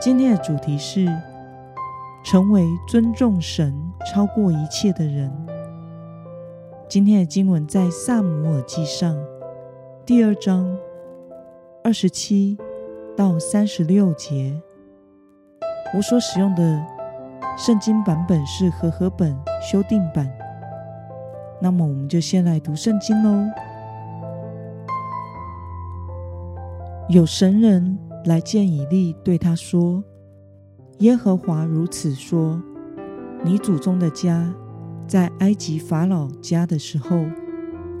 今天的主题是成为尊重神超过一切的人。今天的经文在撒母耳记上第二章二十七到三十六节。我所使用的圣经版本是和合本修订版。那么，我们就先来读圣经喽。有神人。来见以利，对他说：“耶和华如此说：你祖宗的家在埃及法老家的时候，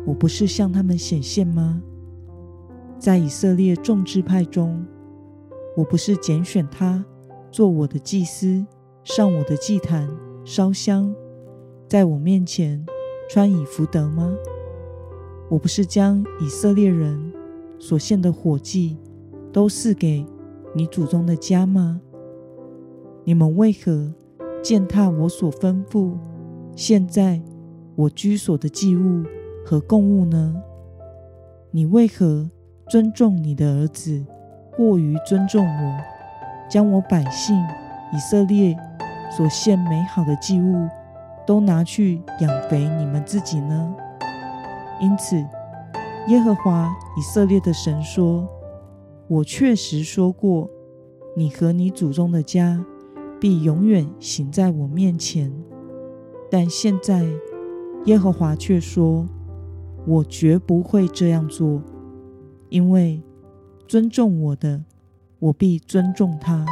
我不是向他们显现吗？在以色列众支派中，我不是拣选他做我的祭司，上我的祭坛烧香，在我面前穿以弗得吗？我不是将以色列人所献的火祭。”都是给你祖宗的家吗？你们为何践踏我所吩咐现在我居所的祭物和供物呢？你为何尊重你的儿子过于尊重我，将我百姓以色列所献美好的祭物都拿去养肥你们自己呢？因此，耶和华以色列的神说。我确实说过，你和你祖宗的家必永远行在我面前。但现在，耶和华却说，我绝不会这样做，因为尊重我的，我必尊重他；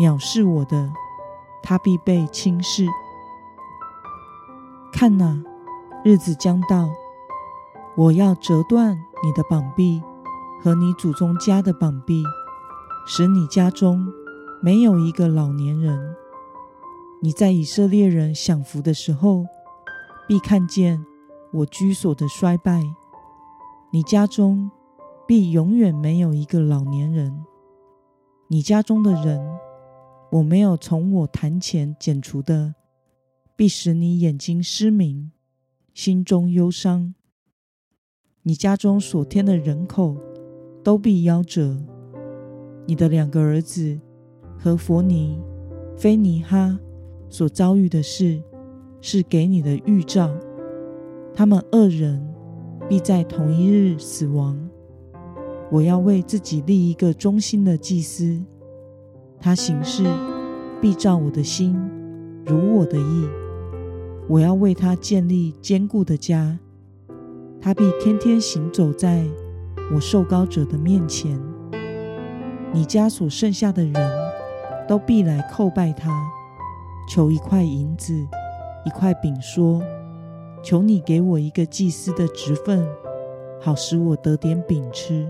藐视我的，他必被轻视。看哪，日子将到，我要折断你的膀臂。和你祖宗家的膀臂，使你家中没有一个老年人。你在以色列人享福的时候，必看见我居所的衰败。你家中必永远没有一个老年人。你家中的人，我没有从我坛前剪除的，必使你眼睛失明，心中忧伤。你家中所添的人口，都必夭折。你的两个儿子和弗尼、菲尼哈所遭遇的事，是给你的预兆。他们二人必在同一日死亡。我要为自己立一个忠心的祭司，他行事必照我的心，如我的意。我要为他建立坚固的家，他必天天行走在。我受膏者的面前，你家所剩下的人都必来叩拜他，求一块银子，一块饼，说：“求你给我一个祭司的职分，好使我得点饼吃。”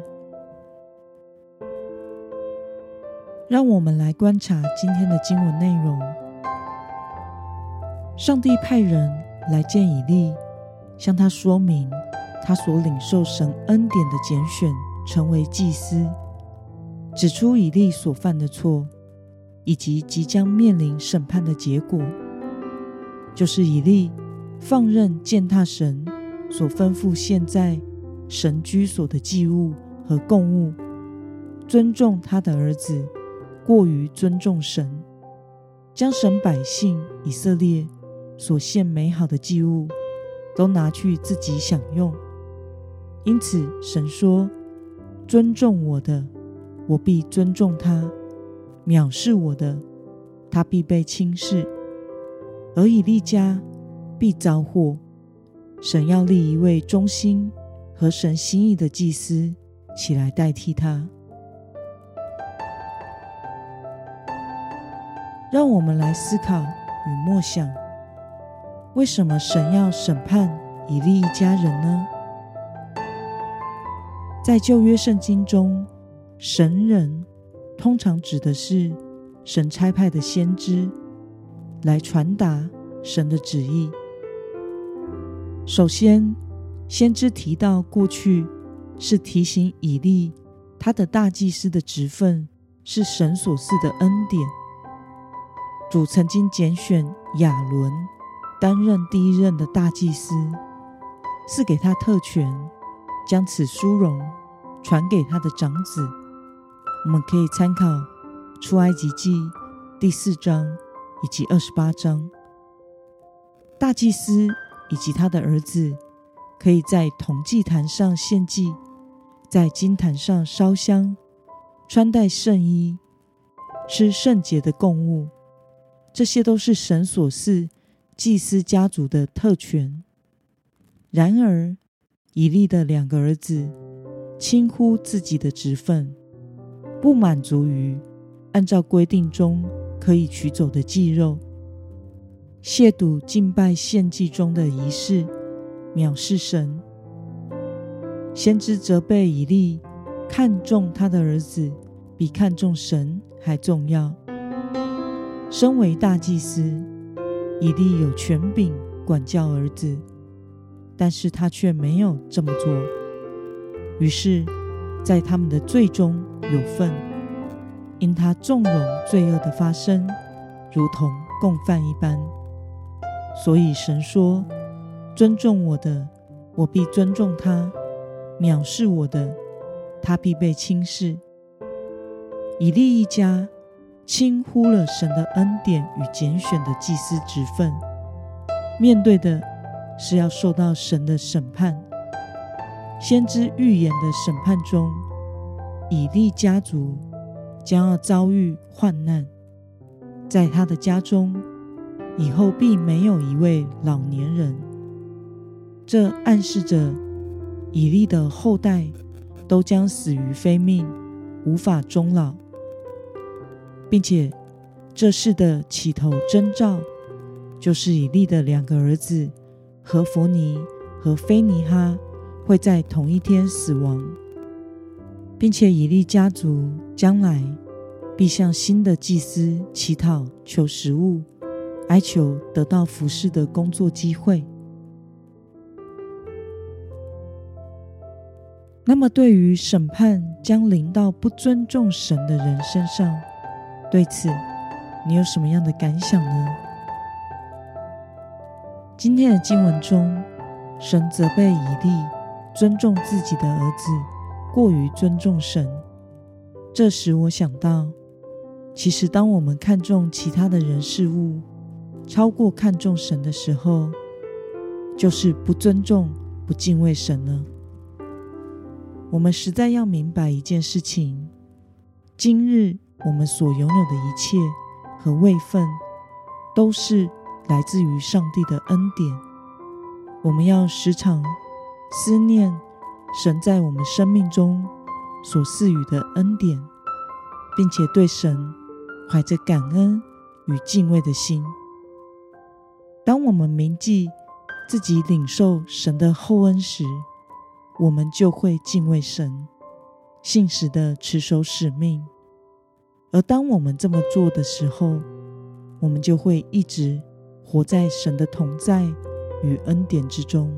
让我们来观察今天的经文内容。上帝派人来见以利，向他说明。他所领受神恩典的拣选，成为祭司，指出以利所犯的错，以及即将面临审判的结果，就是以利放任践踏神所吩咐现在神居所的祭物和供物，尊重他的儿子过于尊重神，将神百姓以色列所献美好的祭物都拿去自己享用。因此，神说：“尊重我的，我必尊重他；藐视我的，他必被轻视。而以利家必遭祸。神要立一位忠心、和神心意的祭司起来代替他。”让我们来思考与默想：为什么神要审判以利一家人呢？在旧约圣经中，神人通常指的是神差派的先知来传达神的旨意。首先，先知提到过去是提醒以利，他的大祭司的职分是神所赐的恩典。主曾经拣选亚伦担任第一任的大祭司，赐给他特权，将此殊荣传给他的长子。我们可以参考《出埃及记》第四章以及二十八章。大祭司以及他的儿子可以在铜祭坛上献祭，在金坛上烧香，穿戴圣衣，吃圣洁的供物。这些都是神所赐祭司家族的特权。然而，以利的两个儿子轻忽自己的职分，不满足于按照规定中可以取走的祭肉，亵渎敬拜献祭中的仪式，藐视神。先知责备以利，看重他的儿子比看重神还重要。身为大祭司，以利有权柄管教儿子，但是他却没有这么做。于是，在他们的罪中有份，因他纵容罪恶的发生，如同共犯一般。所以神说：“尊重我的，我必尊重他；藐视我的，他必被轻视。”以利一家。轻忽了神的恩典与拣选的祭司职分，面对的是要受到神的审判。先知预言的审判中，以利家族将要遭遇患难，在他的家中以后必没有一位老年人。这暗示着以利的后代都将死于非命，无法终老。并且，这事的起头征兆，就是以利的两个儿子何弗尼和菲尼哈会在同一天死亡，并且以利家族将来必向新的祭司乞讨求食物，哀求得到服侍的工作机会。那么，对于审判将临到不尊重神的人身上，对此，你有什么样的感想呢？今天的经文中，神责备以利尊重自己的儿子，过于尊重神。这使我想到，其实当我们看重其他的人事物，超过看重神的时候，就是不尊重、不敬畏神了。我们实在要明白一件事情：今日。我们所拥有的一切和位分，都是来自于上帝的恩典。我们要时常思念神在我们生命中所赐予的恩典，并且对神怀着感恩与敬畏的心。当我们铭记自己领受神的厚恩时，我们就会敬畏神，信实的持守使命。而当我们这么做的时候，我们就会一直活在神的同在与恩典之中。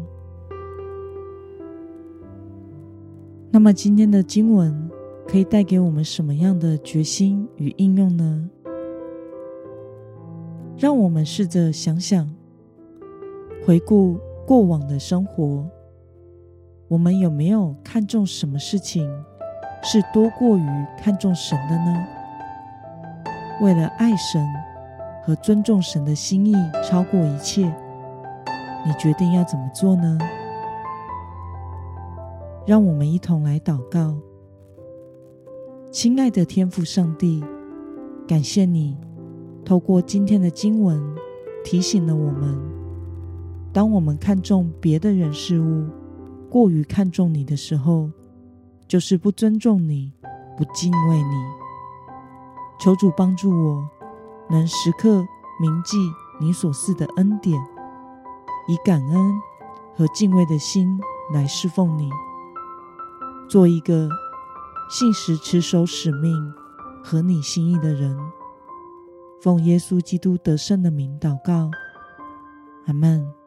那么，今天的经文可以带给我们什么样的决心与应用呢？让我们试着想想，回顾过往的生活，我们有没有看重什么事情是多过于看重神的呢？为了爱神和尊重神的心意超过一切，你决定要怎么做呢？让我们一同来祷告。亲爱的天父上帝，感谢你透过今天的经文提醒了我们：当我们看重别的人事物，过于看重你的时候，就是不尊重你，不敬畏你。求主帮助我，能时刻铭记你所赐的恩典，以感恩和敬畏的心来侍奉你，做一个信实持守使命、合你心意的人。奉耶稣基督得胜的名祷告，阿门。